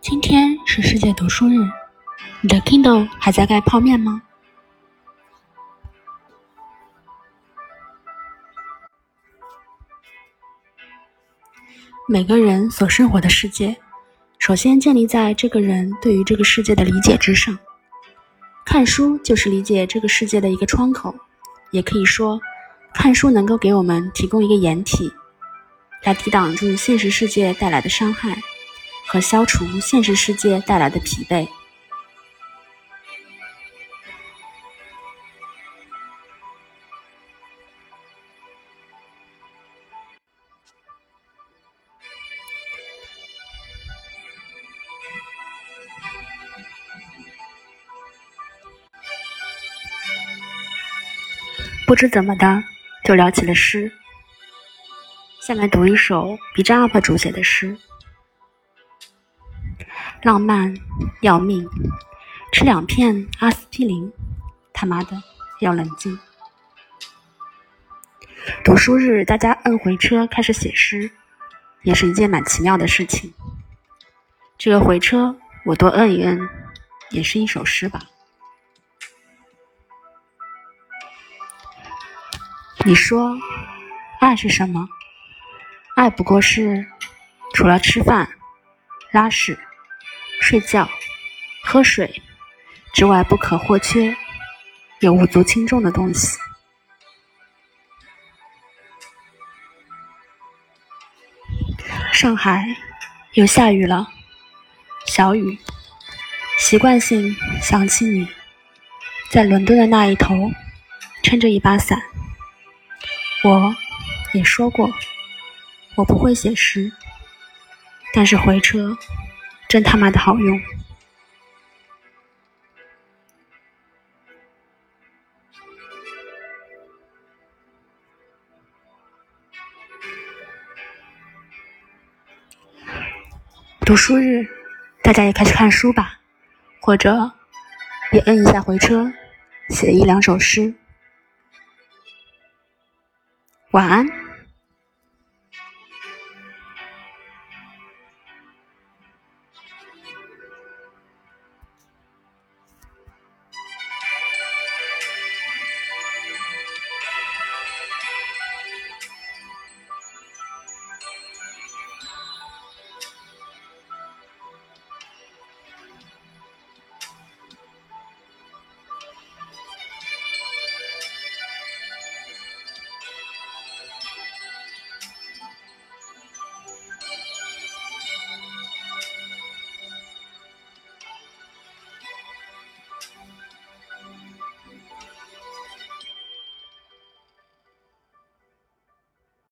今天是世界读书日，你的 Kindle 还在盖泡面吗？每个人所生活的世界，首先建立在这个人对于这个世界的理解之上。看书就是理解这个世界的一个窗口，也可以说，看书能够给我们提供一个掩体，来抵挡住现实世界带来的伤害。和消除现实世界带来的疲惫。不知怎么的，就聊起了诗。下面读一首 B 站 UP 主写的诗。浪漫要命，吃两片阿司匹林，他妈的要冷静。读书日，大家摁回车开始写诗，也是一件蛮奇妙的事情。这个回车，我多摁一摁，也是一首诗吧。你说，爱是什么？爱不过是，除了吃饭、拉屎。睡觉、喝水之外不可或缺，也无足轻重的东西。上海又下雨了，小雨，习惯性想起你，在伦敦的那一头，撑着一把伞。我也说过，我不会写诗，但是回车。真他妈的好用！读书日，大家也开始看书吧，或者也摁一下回车，写一两首诗。晚安。